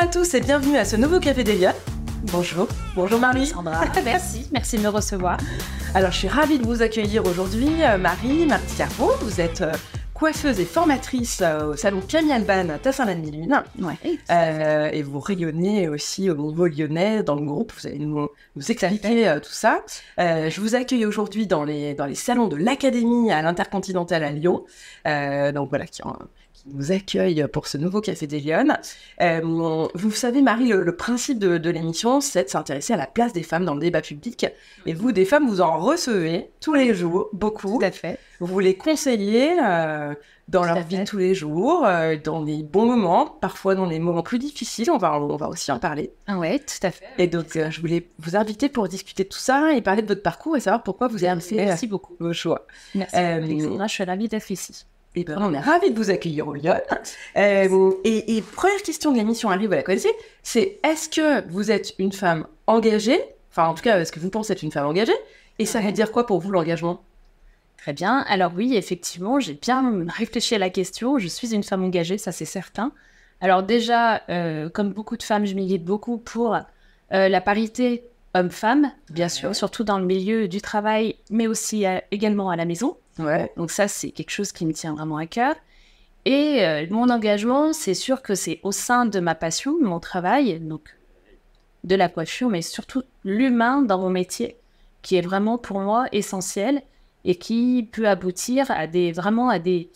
à tous et bienvenue à ce nouveau Café des. Bonjour. Bonjour Marie. Sandra. merci, merci de me recevoir. Alors je suis ravie de vous accueillir aujourd'hui. euh, Marie, Carreau, vous êtes euh, coiffeuse et formatrice euh, au salon Camille Alban à Tassin-la-Demi-Lune. Ouais. Euh, et vous rayonnez aussi au niveau lyonnais dans le groupe. Vous allez nous, nous expliquer euh, tout ça. Euh, je vous accueille aujourd'hui dans les, dans les salons de l'Académie à l'Intercontinental à Lyon. Donc voilà, qui nous accueille pour ce nouveau Café des Lyonnes. Euh, vous savez, Marie, le, le principe de, de l'émission, c'est de s'intéresser à la place des femmes dans le débat public. Et vous, des femmes, vous en recevez tous les jours, beaucoup. Tout à fait. Vous les conseillez euh, dans Tout leur vie de tous les jours, euh, dans les bons moments, parfois dans les moments plus difficiles. On va, on va aussi en parler. Ah ouais, tout à fait. Et donc, euh, je voulais vous inviter pour discuter de tout ça et parler de votre parcours et savoir pourquoi vous avez fait Merci beaucoup. vos choix. Merci. Alexandra, je suis ravie d'être ici. Et ben, on est ravis de vous accueillir au Lyon. Euh, et, et première question de l'émission arrive, vous la connaissez, c'est est-ce que vous êtes une femme engagée? Enfin, en tout cas, est-ce que vous pensez être une femme engagée? Et ça veut dire quoi pour vous l'engagement? Très bien. Alors oui, effectivement, j'ai bien réfléchi à la question. Je suis une femme engagée, ça c'est certain. Alors déjà, euh, comme beaucoup de femmes, je milite beaucoup pour euh, la parité homme-femme, bien sûr, surtout dans le milieu du travail, mais aussi euh, également à la maison. Ouais. Donc ça, c'est quelque chose qui me tient vraiment à cœur. Et euh, mon engagement, c'est sûr que c'est au sein de ma passion, mon travail, donc de la coiffure, mais surtout l'humain dans mon métier, qui est vraiment pour moi essentiel et qui peut aboutir à des vraiment à des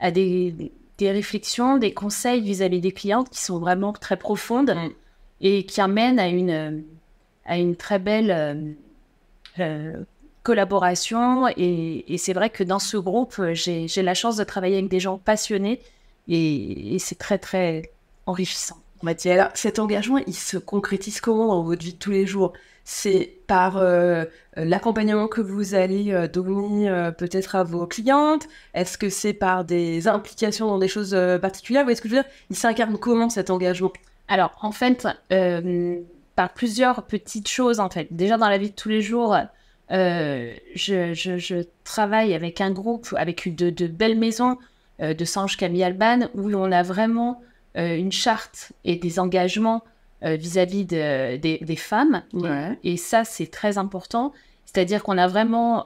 à des, des réflexions, des conseils vis-à-vis des clientes qui sont vraiment très profondes Mm. et qui amènent à une à une très belle euh, euh, collaboration. Et, et c'est vrai que dans ce groupe, euh, j'ai j'ai la chance de travailler avec des gens passionnés et, et c'est très, très enrichissant. Alors, cet engagement, il se concrétise comment dans votre vie de tous les jours? C'est par euh, l'accompagnement que vous allez euh, donner euh, peut-être à vos clientes? Est-ce que c'est par des implications dans des choses euh, particulières? Vous voyez ce que je veux dire? Il s'incarne comment cet engagement? Alors, en fait, euh, par plusieurs petites choses, en fait. Déjà, dans la vie de tous les jours, euh, je, je- je travaille avec un groupe, avec de, de belles maisons euh, de Sange Camille Alban, où on a vraiment euh, une charte et des engagements vis-à-vis de- des, des femmes. Ouais. Et ça, c'est très important. C'est-à-dire qu'on a vraiment,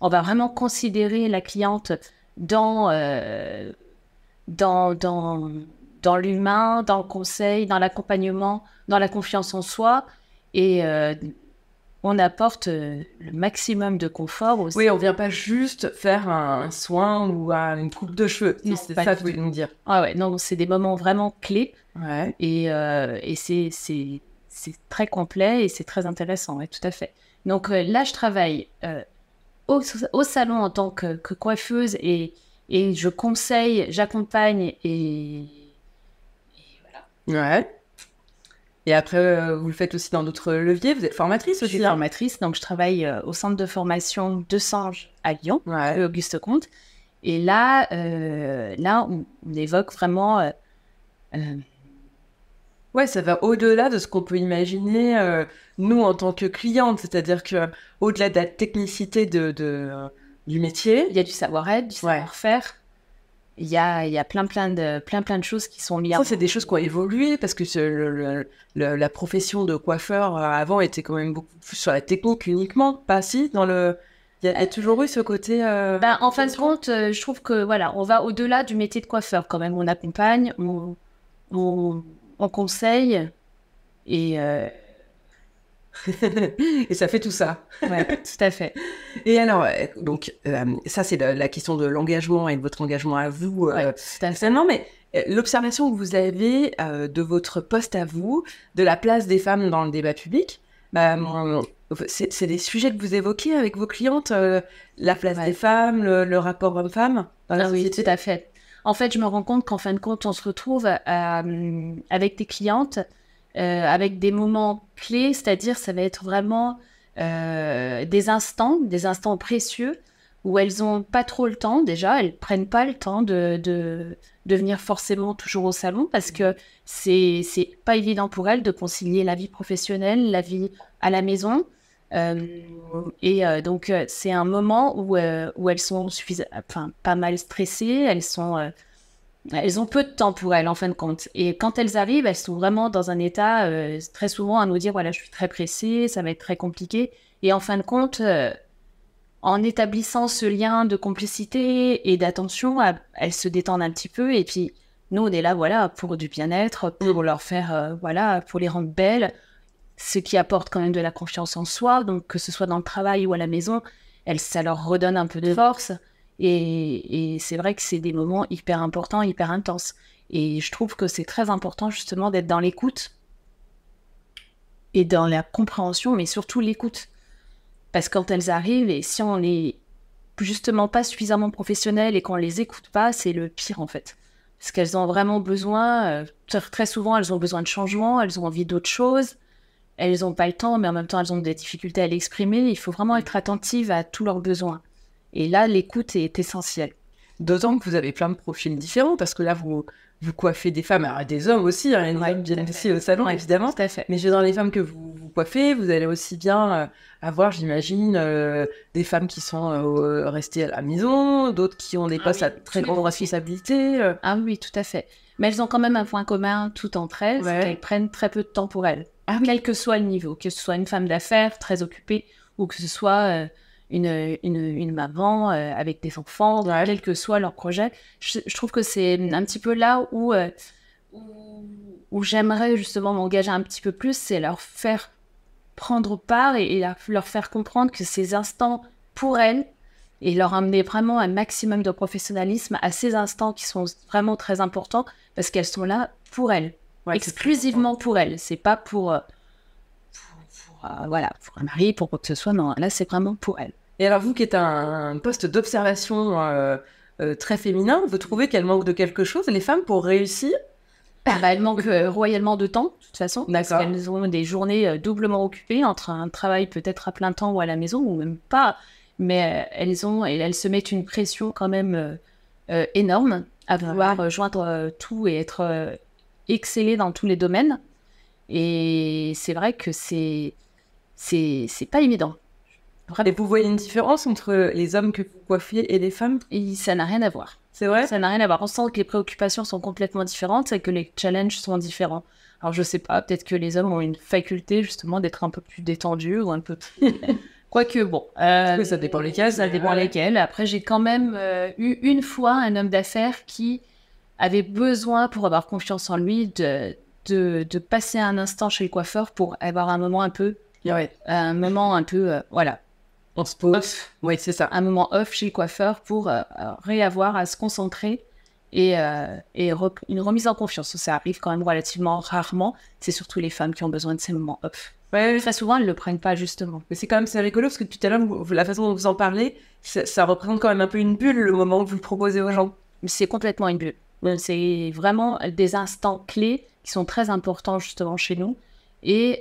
on va vraiment considérer la cliente dans, dans, dans, dans l'humain, dans le conseil, dans l'accompagnement, dans la confiance en soi. Et on apporte euh, le maximum de confort aussi. Oui, on vient pas juste faire un, soin ou un- une coupe de cheveux. C'est ça que vous voulez nous dire. Ah ouais, non, c'est des moments vraiment clés. Ouais. Et, euh, et c'est, très complet et c'est très intéressant, ouais, tout à fait. Donc euh, là, je travaille euh, au, au salon en tant que, que coiffeuse et, et je conseille, j'accompagne et, Ouais. Et après, euh, vous le faites aussi dans d'autres leviers. Vous êtes formatrice je aussi. suis hein formatrice. Donc je travaille euh, au centre de formation de Sange à Lyon, Ouais. Auguste Comte. Et là, euh, là on, on évoque vraiment euh, euh, Ouais, ça va au-delà de ce qu'on peut imaginer nous en tant que clientes, c'est-à-dire que au-delà de la technicité de, de, du métier, il y a du savoir-être, du Ouais. savoir-faire. Il y a, il y a plein, plein, de, plein, plein de choses qui sont liées. ça c'est des choses qui ont évolué parce que le- le- la profession de coiffeur euh, avant était quand même beaucoup plus sur la technique uniquement, pas si dans le. Il y, a toujours eu ce côté. euh, Ben, en fin de compte, euh, je trouve que voilà, on va au-delà du métier de coiffeur quand même. On accompagne, on, on, on conseille et euh, Et ça fait tout ça. ouais, tout à fait. Et alors, euh, donc, euh, ça c'est la, la question de l'engagement et de votre engagement à vous. euh, tout à fait. Personnellement, mais euh, l'observation que vous avez de votre poste à vous, de la place des femmes dans le débat public, bah, c'est des sujets que vous évoquez avec vos clientes, la place Ouais. des femmes, le, le rapport homme-femme dans la Ah oui, tout à fait. En fait, je me rends compte qu'en fin de compte, on se retrouve avec des clientes, avec des moments clés, c'est-à-dire ça va être vraiment euh, des instants, des instants précieux où elles ont pas trop le temps déjà, elles prennent pas le temps de, de, venir forcément toujours au salon parce que c'est pas évident pour elles de concilier la vie professionnelle, la vie à la maison. Euh, et euh, donc euh, c'est un moment où, euh, où elles sont enfin, pas mal stressées, elles sont, euh, elles ont peu de temps pour elles en fin de compte. Et quand elles arrivent, elles sont vraiment dans un état euh, très souvent à nous dire voilà, je suis très pressée, ça va être très compliqué. Et en fin de compte, euh, en établissant ce lien de complicité et d'attention, elles se détendent un petit peu. Et puis nous, on est là, voilà, pour du bien-être, pour leur faire, euh, voilà, pour les rendre belles, ce qui apporte quand même de la confiance en soi. Donc que ce soit dans le travail ou à la maison, elles, ça leur redonne un peu de force. Et, c'est vrai que c'est des moments hyper importants, hyper intenses. Et je trouve que c'est très important justement d'être dans l'écoute et dans la compréhension, mais surtout l'écoute. Parce que quand elles arrivent, et si on n'est justement pas suffisamment professionnel et qu'on les écoute pas, c'est le pire en fait. Parce qu'elles ont vraiment besoin, euh, très souvent elles ont besoin de changement, elles ont envie d'autre chose, elles n'ont pas le temps, mais en même temps elles ont des difficultés à l'exprimer. Il faut vraiment être attentive à tous leurs besoins. Et là, l'écoute est essentielle. D'autant que vous avez plein de profils différents, parce que là, vous, vous coiffez des femmes, alors des hommes aussi, hein, ouais, bien aussi au salon, évidemment. Tout à fait. Mais dans les femmes que vous, vous coiffez, vous allez aussi bien euh, avoir, j'imagine, euh, des femmes qui sont euh, restées à la maison, d'autres qui ont des ah postes à très grande responsabilité. Ah oui, tout à fait. Mais elles ont quand même un point commun toutes entre elles, c'est qu'elles prennent très peu de temps pour elles. Ah quel que soit le niveau, que ce soit une femme d'affaires très occupée ou que ce soit une, une, une maman euh, avec des enfants, quel que soit leur projet. Je, trouve que c'est un petit peu là où, euh, où, j'aimerais justement m'engager un petit peu plus, c'est leur faire prendre part et, leur faire comprendre que ces instants pour elles et leur amener vraiment un maximum de professionnalisme à ces instants qui sont vraiment très importants parce qu'elles sont là pour elles, exclusivement pour elles. C'est pas pour, euh, voilà, pour un mari, pour quoi que ce soit. Non, là, c'est vraiment pour elles. Et alors, vous qui êtes un, poste d'observation euh, euh, très féminin, vous trouvez qu'elle manque de quelque chose, les femmes, pour réussir? Ah bah, Elles manquent euh, royalement de temps, de toute façon. Parce qu'elles ont des journées doublement occupées entre un travail peut-être à plein temps ou à la maison, ou même pas. Mais elles, ont, et elles se mettent une pression quand même énorme à vouloir joindre tout et être excellées dans tous les domaines. Et c'est vrai que c'est c'est pas évident. Et vous voyez une différence entre les hommes que vous coiffez et les femmes? Et Ça n'a rien à voir. C'est vrai? Ça n'a rien à voir. On sent que les préoccupations sont complètement différentes et que les challenges sont différents. Alors je sais pas, peut-être que les hommes ont une faculté justement d'être un peu plus détendus ou un peu plus... Quoique bon. Euh, ça dépend lesquels. Ça dépend lesquels. Après j'ai quand même euh, eu une fois un homme d'affaires qui avait besoin pour avoir confiance en lui de, de, de, passer un instant chez le coiffeur pour avoir un moment un peu... Ouais. Un moment un peu... Euh, voilà on se pose. Oui, c'est ça. Un moment off chez le coiffeur pour euh, euh, réavoir à se concentrer et, euh, et une remise en confiance. Ça arrive quand même relativement rarement. C'est surtout les femmes qui ont besoin de ces moments off. Ouais, Très souvent, elles ne le prennent pas justement. Mais c'est quand même c'est rigolo parce que tout à l'heure, la façon dont vous en parlez, ça, représente quand même un peu une bulle le moment où vous le proposez aux gens. C'est complètement une bulle. C'est vraiment des instants clés qui sont très importants justement chez nous. Et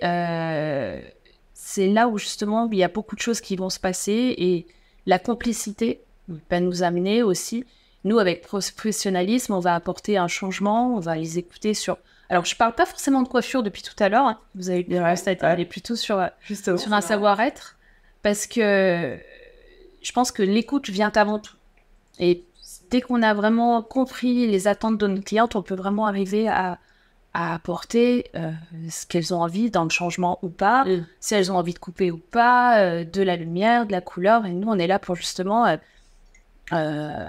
c'est là où justement il y a beaucoup de choses qui vont se passer et la complicité va nous amener aussi. Nous, avec professionnalisme, on va apporter un changement, on va les écouter sur. Alors, je parle pas forcément de coiffure depuis tout à l'heure. Hein. Vous avez ouais, aller plutôt sur, sur un savoir-être parce que je pense que l'écoute vient avant tout. Et dès qu'on a vraiment compris les attentes de nos clientes, on peut vraiment arriver à, à apporter euh, ce qu'elles ont envie dans le changement ou pas, mm. si elles ont envie de couper ou pas, euh, de la lumière, de la couleur. Et nous, on est là pour justement euh,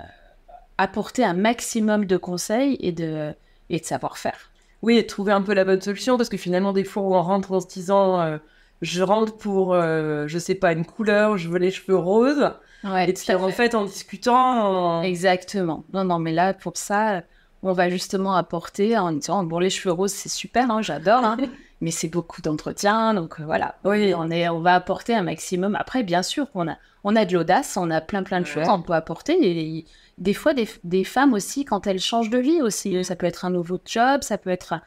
apporter un maximum de conseils et de, et de savoir-faire. Oui, et trouver un peu la bonne solution, parce que finalement, des fois, on rentre en se disant je rentre pour, je sais pas, une couleur, je veux les cheveux roses. Ouais, et puis, en fait, en discutant. Exactement. Non, non, mais là, pour ça on va justement apporter en disant bon les cheveux roses c'est super hein, j'adore hein, mais c'est beaucoup d'entretien donc euh, voilà. Oui. On est on va apporter un maximum. Après bien sûr on a on a de l'audace on a plein plein de choses on peut apporter et, des fois des, femmes aussi quand elles changent de vie aussi ça peut être un nouveau job ça peut être un,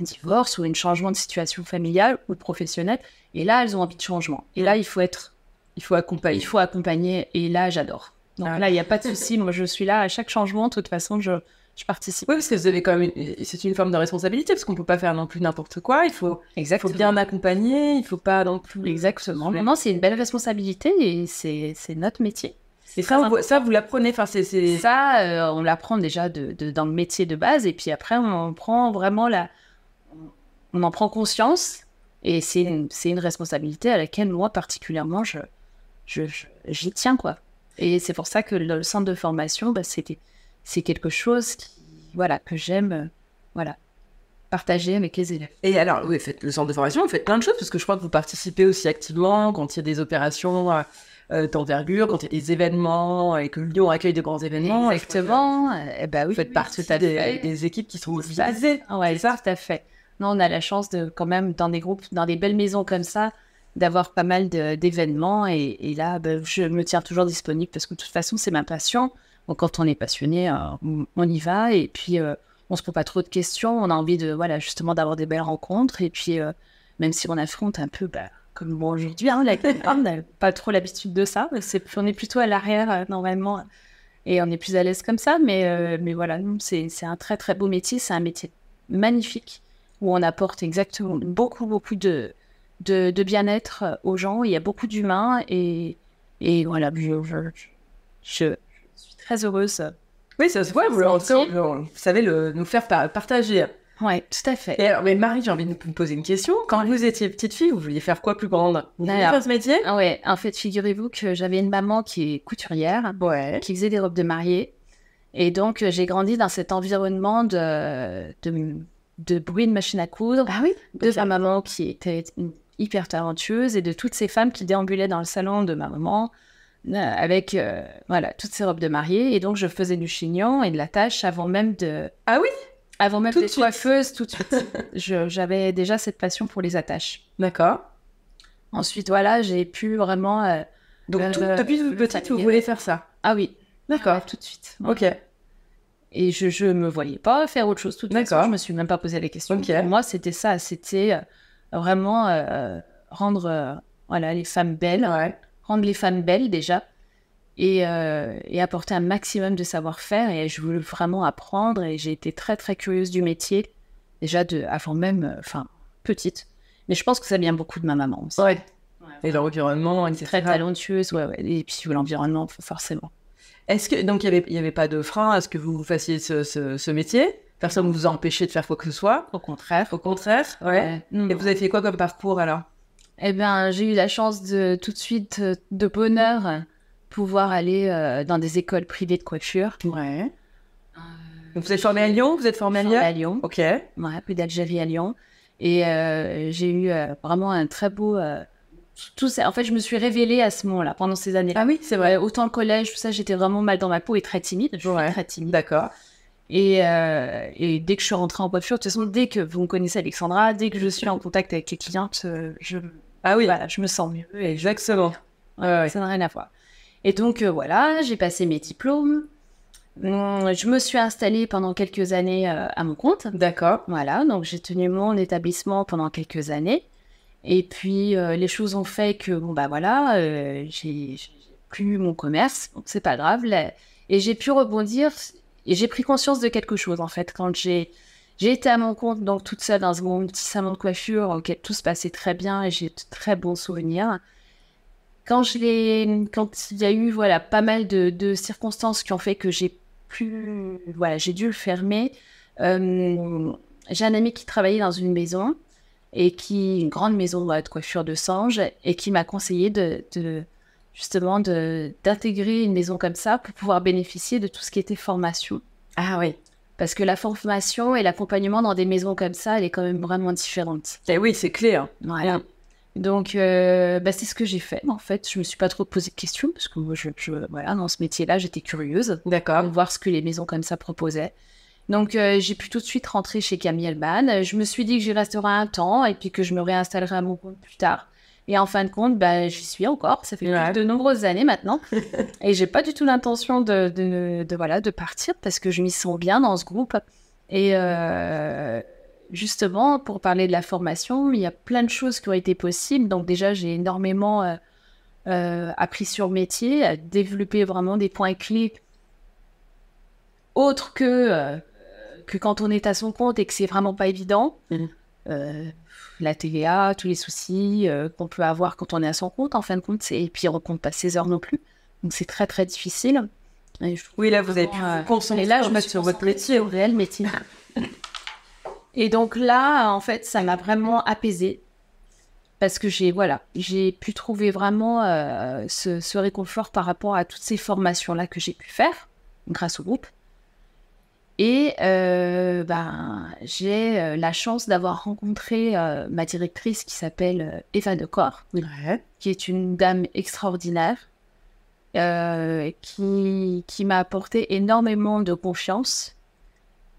divorce ou un changement de situation familiale ou professionnelle et là elles ont envie de changement. Et là il faut être il faut accompagner il faut accompagner et là j'adore. Donc là il n'y a pas de souci. Moi je suis là à chaque changement. De toute façon je je participe. Oui, parce que vous avez quand même, c'est une forme de responsabilité, parce qu'on peut pas faire non plus n'importe quoi. Il faut, faut bien accompagner, il faut pas non plus. Exactement. Vraiment, c'est une belle responsabilité et c'est notre métier. Et ça, on- ça vous l'apprenez, enfin, c'est. c'est- Ça, euh, on l'apprend déjà de, de- dans le métier de base, et puis après, on prend vraiment la. On en prend conscience, et c'est une, une responsabilité à laquelle, moi, particulièrement, je, je, je- j'y tiens, quoi. Et c'est pour ça que le, le centre de formation, bah, c'était, c'est quelque chose qui, voilà, que j'aime euh, voilà, partager avec les élèves. Et alors, oui, faites le centre de formation, vous faites plein de choses, parce que je crois que vous participez aussi activement quand il y a des opérations euh, euh, d'envergure, quand il y a des événements, et que Lyon accueille de grands événements. et je crois que Exactement. Eh ben Vous oui, faites oui, partie des, fait. des équipes qui sont mobilisées. Ah ouais, ça, tout à fait. Non, on a la chance de, quand même, dans des groupes, dans des belles maisons comme ça, d'avoir pas mal de- d'événements. Et, et là, ben, je me tiens toujours disponible parce que de toute façon, c'est ma passion. Donc, quand on est passionné, euh, on- y va. Et puis, euh, on se pose pas trop de questions. On a envie de, voilà, justement, d'avoir des belles rencontres. Et puis, euh, même si on affronte un peu, bah, comme moi aujourd'hui, hein, la on n'a pas trop l'habitude de ça. On est plutôt à l'arrière, normalement. Et on est plus à l'aise comme ça. Mais, euh, mais voilà, c'est, un très, très beau métier. C'est un métier magnifique où on apporte exactement beaucoup, beaucoup de, de, de bien-être aux gens. Il y a beaucoup d'humains et, et voilà, je, très heureuse. Oui, ça se voit, vous, en tout cas, vous- savez le, nous faire par- partager. Ouais, tout à fait. Et alors, mais Marie, j'ai envie de vous poser une question. Quand vous étiez petite fille, vous vouliez faire quoi plus grande? Vous vouliez faire ce métier? ouais, en fait, figurez-vous que j'avais une maman qui est couturière, Ouais. qui faisait des robes de mariée. Et donc, euh, j'ai grandi dans cet environnement de, de, de bruit de machine à coudre, Ah oui? De ma maman qui était hyper talentueuse et de toutes ces femmes qui déambulaient dans le salon de ma maman avec euh, voilà toutes ces robes de mariée et donc je faisais du chignon et de la tâche avant même de Ah oui? avant même suite. coiffeuses tout de suite j'avais déjà cette passion pour les attaches D'accord. ensuite voilà j'ai pu vraiment euh, Donc, Euh, tout- euh, depuis le petite, vous voulez faire ça? Ah oui D'accord. tout de suite Ok. Et je, je me voyais pas faire autre chose tout de suite. D'accord. Je me suis même pas posé la question. Ok. Pour moi, c'était ça. C'était euh, vraiment euh, rendre euh, voilà, les femmes belles, Ouais. Rendre les femmes belles déjà, et, euh, et apporter un maximum de savoir-faire. Et je voulais vraiment apprendre. Et j'ai été très très curieuse du métier déjà de avant même, euh, enfin petite. Mais je pense que ça vient beaucoup de ma maman. aussi. Ouais. Et l'environnement, etc. Très talentueuse, ouais, ouais. Et puis l'environnement, forcément. Est-ce que donc il n'y avait, il y avait pas de frein à ce que vous fassiez ce, ce, ce métier? Personne ne vous a empêché de faire quoi que ce soit? Au contraire. Au contraire Ouais. Ouais. Et vous avez fait quoi comme parcours alors? Eh bien, j'ai eu la chance de tout de suite, euh, de bonheur, euh, pouvoir aller euh, dans des écoles privées de coiffure. Ouais. Donc vous êtes formé à Lyon Vous êtes formé à Lyon à Lyon, Ok. ouais, puis d'Algérie à Lyon. Et euh, j'ai eu euh, vraiment un très beau... euh, tout ça. En fait, je me suis révélée à ce moment-là, pendant ces années-là. Ah oui, c'est vrai. autant le collège, tout ça, j'étais vraiment mal dans ma peau et très timide. Je suis Ouais. très timide. D'accord. Et, euh, et dès que je suis rentrée en coiffure, de toute façon, dès que vous me connaissez Alexandra, dès que je suis en contact avec les clientes, euh, je, Ah oui, voilà, je me sens mieux. Exactement. Ouais. Ça n'a rien à voir. Et donc euh, voilà, j'ai passé mes diplômes. Hum, Je me suis installée pendant quelques années euh, à mon compte. D'accord. Voilà, donc j'ai tenu mon établissement pendant quelques années. Et puis euh, les choses ont fait que bon bah voilà, j'ai plus mon commerce, donc c'est pas grave. là. Et j'ai pu rebondir et j'ai pris conscience de quelque chose en fait quand j'ai j'ai été à mon compte donc toute seule dans mon petit salon de coiffure auquel tout se passait très bien et j'ai de très bons souvenirs. Quand je l'ai, quand il y a eu voilà pas mal de, circonstances qui ont fait que j'ai plus, voilà, j'ai dû le fermer. euh, j'ai un ami qui travaillait dans une maison et qui, une grande maison de coiffure de singe, et qui m'a conseillé de- justement d'intégrer une maison comme ça pour pouvoir bénéficier de tout ce qui était formation. Ah oui. Parce que la formation et l'accompagnement dans des maisons comme ça, elle est quand même vraiment différente. Eh oui, c'est clé. Hein. Voilà. Donc, euh, bah, c'est ce que j'ai fait. En fait, je me suis pas trop posé de questions parce que moi, je, je- voilà, dans ce métier-là, j'étais curieuse D'accord. de voir ce que les maisons comme ça proposaient. Donc, euh, j'ai pu tout de suite rentrer chez Camille Elban. Je me suis dit que j'y resterai un temps et puis que je me réinstallerai à mon compte plus tard. Et en fin de compte, bah, j'y suis encore. Ça fait Ouais. de nombreuses années maintenant. et j'ai pas du tout l'intention de, de, de, voilà, de partir parce que je m'y sens bien dans ce groupe. Et euh, justement, pour parler de la formation, il y a plein de choses qui ont été possibles. Donc, déjà, j'ai énormément euh, euh, appris sur métier, à développer vraiment des points clés autres que, que quand on est à son compte et que c'est vraiment pas évident. Mhm. Euh, la TVA, tous les soucis euh, qu'on peut avoir quand on est à son compte, en fin de compte, et puis on compte pas ses heures non plus. Donc c'est très très difficile. Et je oui, là vous avez pu euh, vous concentrer et là, je me sur votre métier, au réel métier. et donc là, en fait, ça m'a vraiment apaisée parce que j'ai voilà, j'ai pu trouver vraiment euh, ce, ce, réconfort par rapport à toutes ces formations là que j'ai pu faire grâce au groupe. Et euh, ben, j'ai euh, la chance d'avoir rencontré euh, ma directrice qui s'appelle Eva Decor, qui est une dame extraordinaire, qui, qui m'a apporté énormément de confiance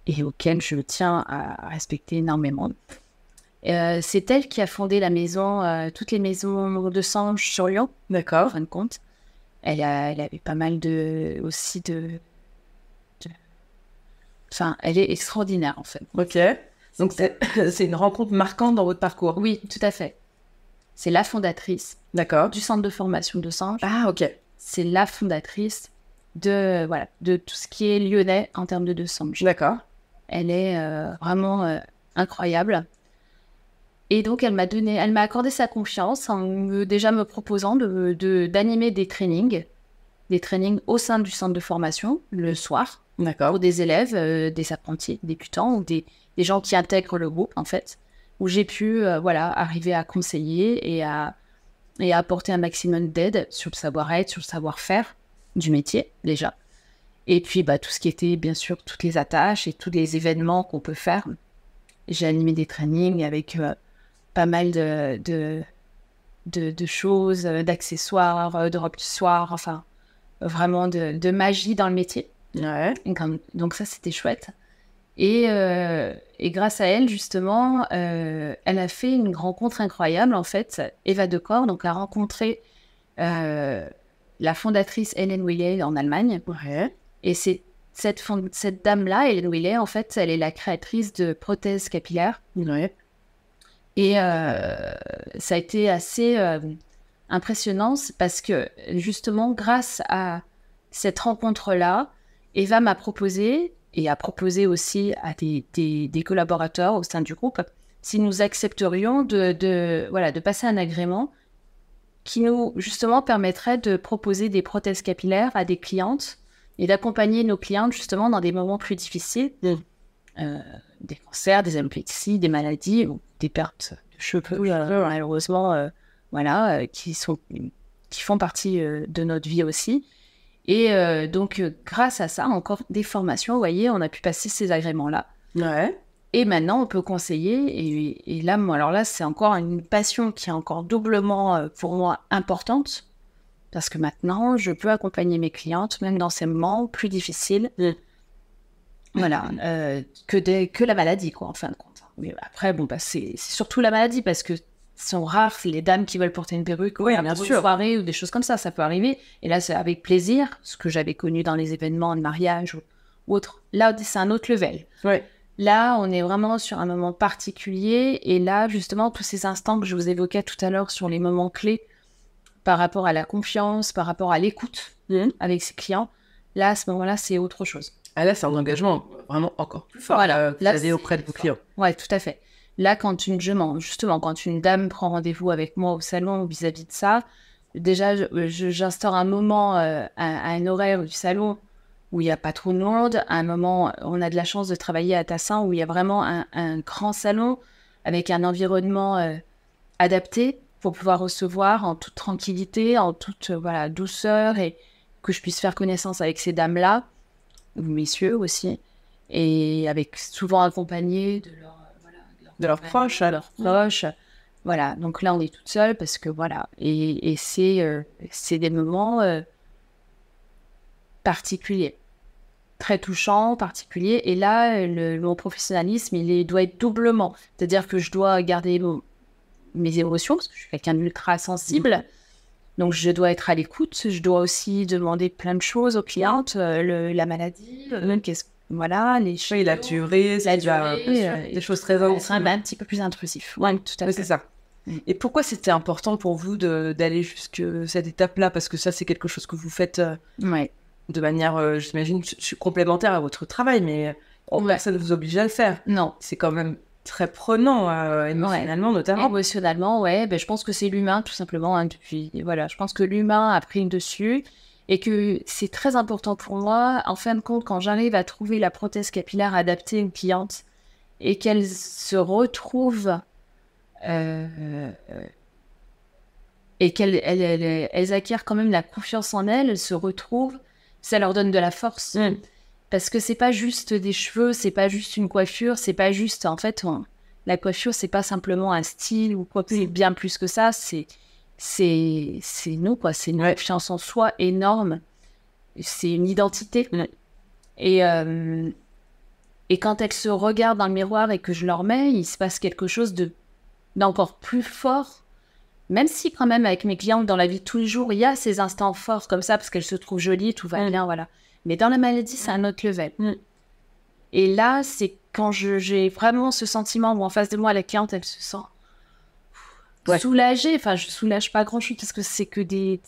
et auquel je tiens à respecter énormément. c'est elle qui a fondé la maison, toutes les maisons de Sange sur Lyon. D'accord. En fin de compte. Elle, elle avait pas mal de, aussi de, Enfin, elle est extraordinaire en fait. Ok. Donc c'est une rencontre marquante dans votre parcours. Oui, tout à fait. C'est la fondatrice. D'accord. Du centre de formation de Sange. Ah ok. C'est la fondatrice de voilà de tout ce qui est lyonnais en termes de De Sange. D'accord. Elle est euh, vraiment euh, incroyable. Et donc elle m'a donné, elle m'a accordé sa confiance en me, déjà me proposant de d'animer des trainings, des trainings au sein du centre de formation le soir D'accord. Pour des élèves, euh, des apprentis débutants ou des, gens qui intègrent le groupe, en fait, où j'ai pu euh, voilà, arriver à conseiller et à, et à apporter un maximum d'aide sur le savoir-être, sur le savoir-faire du métier, déjà. Et puis, bah, tout ce qui était, bien sûr, toutes les attaches et tous les événements qu'on peut faire. J'ai animé des trainings avec euh, pas mal de, de, choses, d'accessoires, de robes du soir, enfin, vraiment de magie dans le métier. Ouais. donc ça, c'était chouette. Et, euh, et, grâce à elle, justement, euh, elle a fait une rencontre incroyable, en fait. Eva Decor, donc, a rencontré euh, la fondatrice Hélène Willet en Allemagne. Ouais. Et c'est cette, cette dame-là, Hélène Willet, en fait, elle est la créatrice de prothèses capillaires. Ouais. Et ça a été assez impressionnant parce que, justement, grâce à cette rencontre-là, Eva m'a proposé, et a proposé aussi à des, des, collaborateurs au sein du groupe, si nous accepterions de, de, voilà, de passer un agrément qui nous, justement, permettrait de proposer des prothèses capillaires à des clientes et d'accompagner nos clientes, justement, dans des moments plus difficiles, euh, des cancers, des alopécies, des maladies, ou des pertes de cheveux, malheureusement, euh, voilà, euh, qui, sont, qui font partie de notre vie aussi. Et euh, donc, euh, grâce à ça, encore des formations, vous voyez, on a pu passer ces agréments-là. Ouais. Et maintenant, on peut conseiller. Et, là, alors là, c'est encore une passion qui est encore doublement euh, pour moi importante. Parce que maintenant, je peux accompagner mes clientes, même dans ces moments plus difficiles. Mm. Voilà, que, des, que la maladie, quoi, en fin de compte. Mais après, bon, bah, c'est surtout la maladie, parce que sont rares les dames qui veulent porter une perruque oui, bien sûr. une soirée ou des choses comme ça, ça peut arriver. Et là, c'est avec plaisir, ce que j'avais connu dans les événements de mariage ou, autre. Là, c'est un autre level. Là, on est vraiment sur un moment particulier. Et là, justement, tous ces instants que je vous évoquais tout à l'heure sur les moments clés par rapport à la confiance, par rapport à l'écoute mmh. avec ses clients, là, à ce moment-là, c'est autre chose. Ah là, c'est un engagement vraiment encore plus fort voilà. que vous avez auprès de vos clients. Ouais, tout à fait. Là, quand une justement, quand une dame prend rendez-vous avec moi au salon vis-à-vis de ça, déjà, j'instaure un moment euh, à, un horaire du salon où il n'y a pas trop de monde. À un moment, on a de la chance de travailler à Tassin où il y a vraiment un, grand salon avec un environnement euh, adapté pour pouvoir recevoir en toute tranquillité, en toute voilà douceur et que je puisse faire connaissance avec ces dames-là, ou messieurs aussi, et avec souvent accompagné de leur de leurs proches. À leurs proches. Voilà, donc là, on est toute seule parce que voilà. Et, et c'est euh, c'est des moments euh, particuliers, très touchants, particuliers. Et là, le, mon professionnalisme, il est, doit être doublement. C'est-à-dire que je dois garder mes émotions parce que je suis quelqu'un d'ultra sensible. Donc, je dois être à l'écoute. Je dois aussi demander plein de choses aux clientes, euh, la maladie, qu'est-ce voilà, les choses. la durée, la durée, euh, des choses très un, un petit peu plus intrusif. Ouais, tout à fait. c'est ça. Mm. Et pourquoi c'était important pour vous d'aller jusqu'à cette étape-là? Parce que ça, c'est quelque chose que vous faites euh, de manière, euh, j'imagine, complémentaire à votre travail, mais ça ne vous oblige à le faire. Non. C'est quand même très prenant émotionnellement, notamment. Émotionnellement, ouais. Ben, je pense que c'est l'humain, tout simplement. Hein, depuis, voilà, je pense que l'humain a pris le dessus. Et que c'est très important pour moi, en fin de compte, quand j'arrive à trouver la prothèse capillaire adaptée à une cliente et qu'elle se retrouve euh, et qu'elles elles, elles, acquièrent quand même la confiance en elles, elles se retrouvent, ça leur donne de la force. Mm. Parce que c'est pas juste des cheveux, c'est pas juste une coiffure, c'est pas juste. En fait, on- la coiffure, c'est pas simplement un style ou quoi, c'est bien plus que ça. C'est c'est c'est nous quoi. C'est une Ouais. confiance en soi énorme. C'est une identité. Ouais. Et euh, et quand elles se regardent dans le miroir et que je leur mets, il se passe quelque chose de d'encore plus fort. Même si quand même avec mes clientes dans la vie de tous les jours, il y a ces instants forts comme ça parce qu'elles se trouvent jolies, tout va bien, voilà. Mais dans la maladie, c'est un autre level. Et là, c'est quand je- j'ai vraiment ce sentiment où en face de moi, la cliente, elle se sent Ouais. soulagée. Enfin, je soulage pas grand-chose parce que c'est que des...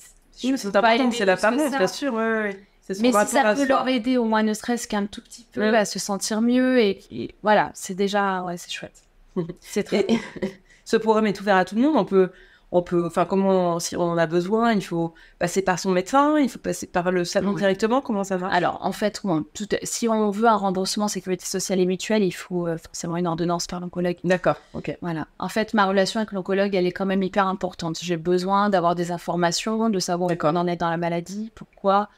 Oui, c'est c'est l'apparence, ça. bien sûr. Ouais, Mais si ça peut leur aider au moins ne serait-ce qu'un tout petit peu à se sentir mieux et, et voilà, c'est déjà ouais, c'est chouette. c'est très Et- ce programme est ouvert à tout le monde. On peut, on peut, enfin, comment, si on en a besoin, il faut passer par son médecin, il faut passer par le salon Oui. directement. Comment ça marche? Alors, en fait, tout- si on veut un remboursement sécurité sociale et mutuelle, il faut euh, forcément une ordonnance par l'oncologue. D'accord. Ok. Voilà. En fait, ma relation avec l'oncologue, elle est quand même hyper importante. J'ai besoin d'avoir des informations, de savoir où on en est dans la maladie, pourquoi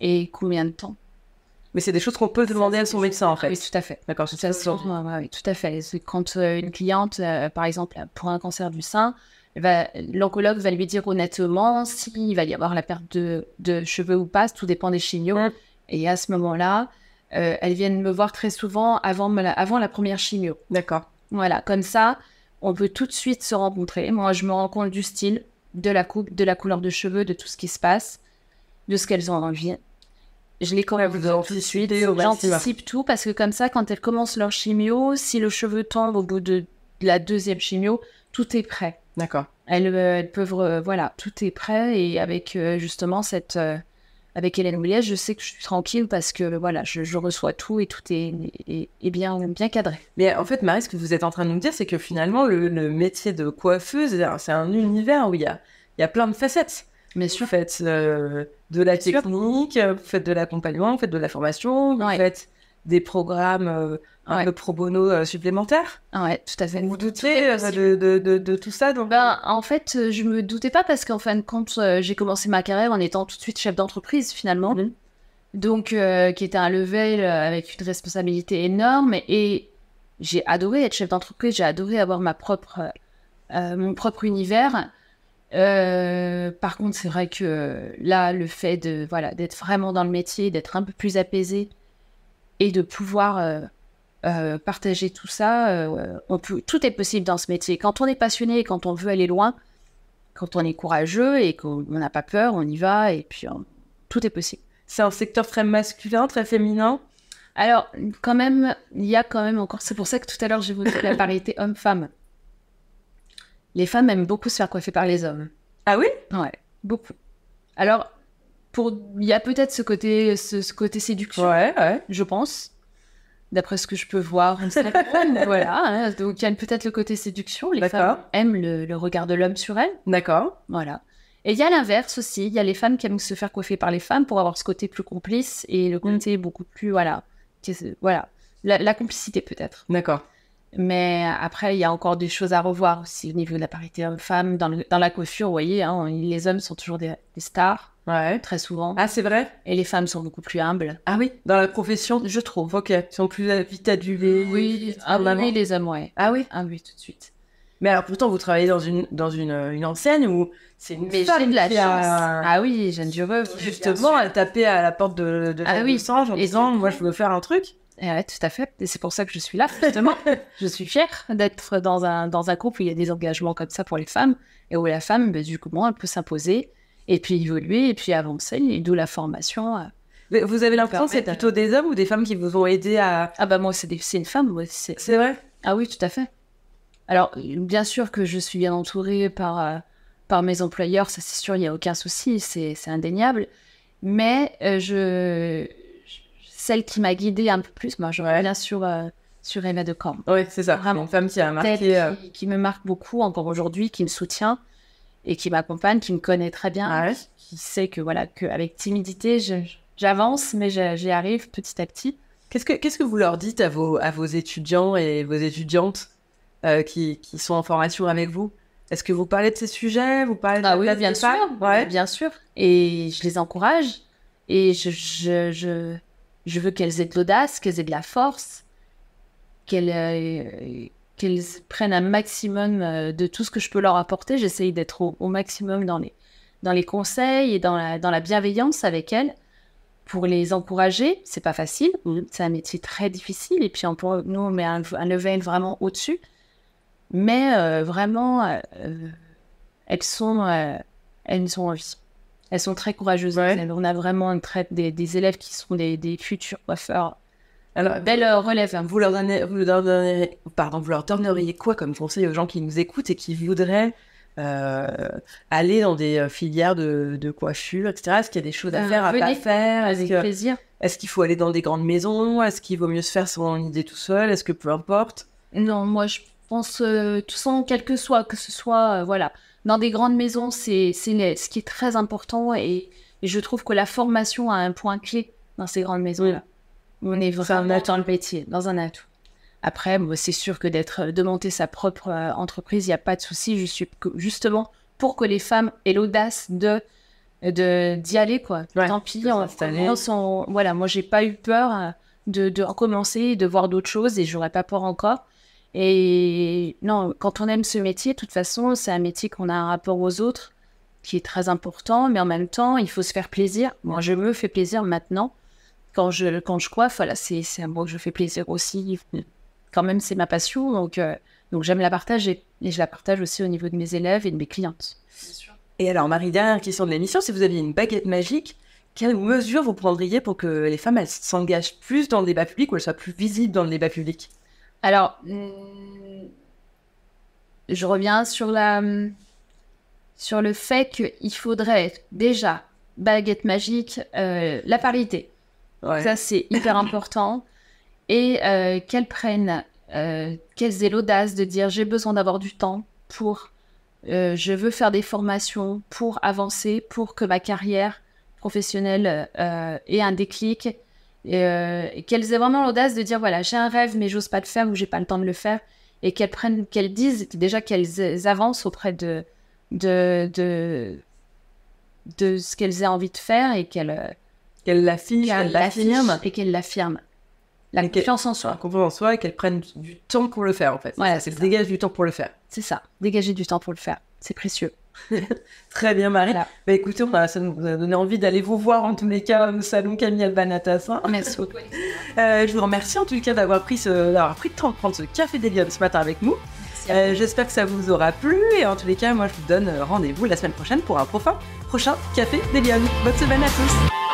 et combien de temps. Mais c'est des choses qu'on peut demander à son médecin, en fait. Oui, tout à fait. D'accord. Ça, c'est- ouais, oui, tout à fait. Quand euh, une cliente, euh, par exemple, pour un cancer du sein, va- l'oncologue va lui dire honnêtement s'il va y avoir la perte de, de cheveux ou pas, tout dépend des chimios. Mm. Et à ce moment-là, euh, elles viennent me voir très souvent avant, la, avant la première chimio. D'accord. Voilà, comme ça, on peut tout de suite se rencontrer. Moi, je me rends compte du style, de la coupe, de la couleur de cheveux, de tout ce qui se passe, de ce qu'elles ont envie. Je les connais vous tout de suite. J'anticipe tout parce que comme ça, quand elles commencent leur chimio, si le cheveu tombe au bout de la deuxième chimio, tout est prêt. D'accord. Elles, euh, elles peuvent, voilà, tout est prêt et avec euh, justement cette, euh, avec Hélène Mouliès, je sais que je suis tranquille parce que voilà, je, je reçois tout et tout est, est- est bien, bien cadré. Mais en fait, Marie, ce que vous êtes en train de nous dire, c'est que finalement, le, le métier de coiffeuse, c'est un- univers où il y a, il y a plein de facettes. Bien Vous sûr. faites euh, de la Bien technique, vous faites de l'accompagnement, vous faites de la formation, vous Ouais. faites des programmes Ouais. pro bono euh, supplémentaires. Ah ouais, tout à fait. Vous vous Tout doutez est euh, de, de, de, de tout ça donc... Ben, en fait, euh, je me doutais pas parce qu'en fin de compte, euh, j'ai commencé ma carrière en étant tout de suite chef d'entreprise finalement. Mhm. Donc, euh, qui était un level euh, avec une responsabilité énorme. Et j'ai adoré être chef d'entreprise, j'ai adoré avoir ma propre, euh, mon propre univers. Euh, par contre, c'est vrai que là, le fait de voilà d'être vraiment dans le métier, d'être un peu plus apaisé et de pouvoir euh, partager tout ça, euh, on peut, tout est possible dans ce métier. Quand on est passionné et quand on veut aller loin, quand on est courageux et qu'on on n'a pas peur, on y va et puis euh, tout est possible. C'est un secteur très masculin, très féminin. Alors, quand même, il y a quand même encore. C'est pour ça que tout à l'heure, j'ai voté la parité homme-femme. Les femmes aiment beaucoup se faire coiffer par les hommes. Ah oui? Ouais, beaucoup. Alors, pour, il y a peut-être ce côté, ce, ce côté séduction, Ouais, ouais. je pense, d'après ce que je peux voir. voilà, hein, donc il y a peut-être le côté séduction. Les femmes aiment le, le regard de l'homme sur elles. D'accord. Voilà. Et il y a l'inverse aussi. Il y a les femmes qui aiment se faire coiffer par les femmes pour avoir ce côté plus complice et le côté beaucoup plus, voilà, voilà, la, la complicité peut-être. D'accord. Mais après, il y a encore des choses à revoir aussi au niveau de la parité homme-femme. Dans, la coiffure, vous voyez, hein, les hommes sont toujours des, des stars, Ouais. très souvent. Ah, c'est vrai? Et les femmes sont beaucoup plus humbles. Ah oui Dans la profession Je trouve. Ok. Ils sont plus vite adulés. Oui, ah, ah, oui, les hommes, ouais. Ah oui? Ah oui, tout de suite. Mais alors pourtant, vous travaillez dans une, dans une, une enseigne où c'est une Mais femme de la chance. a Ah oui, Jeanne Dureux. justement à taper à la porte de, de Ah oui. En disant moi je veux faire un truc. Eh ouais, tout à fait. Et c'est pour ça que je suis là, justement. je suis fière d'être dans un, dans un couple où il y a des engagements comme ça pour les femmes et où la femme, ben, du coup, bon, elle peut s'imposer et puis évoluer et puis avancer, et d'où la formation. euh. Mais vous avez l'impression que c'est plutôt des hommes ou des femmes qui vous ont aidé à. Ah bah moi, c'est des- c'est une femme. c'est- vrai? Ah oui, tout à fait. Alors, bien sûr que je suis bien entourée par, euh, par mes employeurs, ça c'est sûr, il n'y a aucun souci, c'est c'est indéniable. Mais euh, je, celle qui m'a guidée un peu plus, moi je Ouais. reviens sur, euh, sur Eva de Camp. Oui, c'est ça. Vraiment. Une femme qui a marqué. euh, qui, qui me marque beaucoup encore aujourd'hui, qui me soutient et qui m'accompagne, qui me connaît très bien, ouais. qui sait que voilà qu'avec timidité, j'avance, mais j'y arrive petit à petit. Qu'est-ce que, qu'est-ce que vous leur dites à vos, à vos étudiants et vos étudiantes euh, qui, qui sont en formation avec vous? Est-ce que vous parlez de ces sujets? Vous parlez de Ah oui, bien sûr, Ouais. bien sûr. Et je les encourage et je, je, je, je veux qu'elles aient de l'audace, qu'elles aient de la force, qu'elles euh, prennent un maximum euh, de tout ce que je peux leur apporter. J'essaye d'être au, au maximum dans les, dans les conseils et dans la, dans la bienveillance avec elles pour les encourager. C'est pas facile, Mhm. c'est un métier très difficile et puis on nous on met un, un level vraiment au-dessus. Mais euh, vraiment, euh, elles sont, elles ont envie. Elles sont très courageuses. Ouais. On a vraiment une traite des, des élèves qui sont des, des futurs coiffeurs. Alors, Belle relève. hein. vous leur, donnez, vous, leur donneriez, pardon, vous leur donneriez quoi comme conseil aux gens qui nous écoutent et qui voudraient euh, aller dans des euh, filières de, de coiffure, etc. Est-ce qu'il y a des choses à Euh, faire, à pas faire? Est-ce Avec que- plaisir. est-ce qu'il faut aller dans des grandes maisons? Est-ce qu'il vaut mieux se faire son idée tout seul? Est-ce que peu importe? Non, moi je pense, euh, tout ça, quel que soit, que ce soit, voilà, dans des grandes maisons, c'est ce qui est très important et, et je trouve que la formation a un point clé dans ces grandes maisons-là. On est vraiment dans le métier, dans un atout. Après, moi, c'est sûr que d'être, de monter sa propre euh, entreprise, il n'y a pas de souci. Je suis justement pour que les femmes aient l'audace de de d'y aller quoi. Ouais, Tant pis, on, on- voilà, moi j'ai pas eu peur euh, de, de recommencer, de voir d'autres choses et j'aurais pas peur encore. Et non, quand on aime ce métier, de toute façon, c'est un métier qu'on a un rapport aux autres qui est très important, mais en même temps, il faut se faire plaisir. Moi, je me fais plaisir maintenant. Quand je, quand je coiffe, voilà, c'est c'est à moi que je fais plaisir aussi. Quand même, c'est ma passion, donc, euh, donc j'aime la partager. Et je la partage aussi au niveau de mes élèves et de mes clientes. Et alors, Marie, dernière question de l'émission, si vous aviez une baguette magique, quelles mesures vous prendriez pour que les femmes s'engagent plus dans le débat public ou elles soient plus visibles dans le débat public? Alors, hum, je reviens sur la sur le fait qu'il faudrait déjà baguette magique, euh, la parité. Ouais. Ça c'est hyper important et euh, qu'elles prennent, euh, qu'elles aient l'audace de dire j'ai besoin d'avoir du temps pour, je veux faire des formations pour avancer, pour que ma carrière professionnelle ait un déclic et, euh, et qu'elles aient vraiment l'audace de dire voilà j'ai un rêve mais j'ose pas le faire ou j'ai pas le temps de le faire. Et qu'elles prennent qu'elles disent déjà qu'elles avancent auprès de de de, de ce qu'elles aient envie de faire et qu'elles euh, Qu'elles l'affichent, qu'elles l'affirment, et qu'elles l'affirment. La Et confiance en soi. Confiance en soi et qu'elles prennent du temps pour le faire en fait. Voilà, c'est c'est le dégage du temps pour le faire. c'est ça. Dégager du temps pour le faire. C'est précieux Très bien, Marie. Voilà. Bah écoutez, on a- ça nous a donné envie d'aller vous voir en tous les cas au salon Camille Albanatassin. merci beaucoup Euh, je vous remercie en tout cas d'avoir pris, ce, d'avoir pris le temps de prendre ce café d'Eliane ce matin avec nous. Euh, J'espère que ça vous aura plu et en tous les cas, moi je vous donne euh, rendez-vous la semaine prochaine pour un prochain, prochain café d'Eliane. Bonne semaine à tous.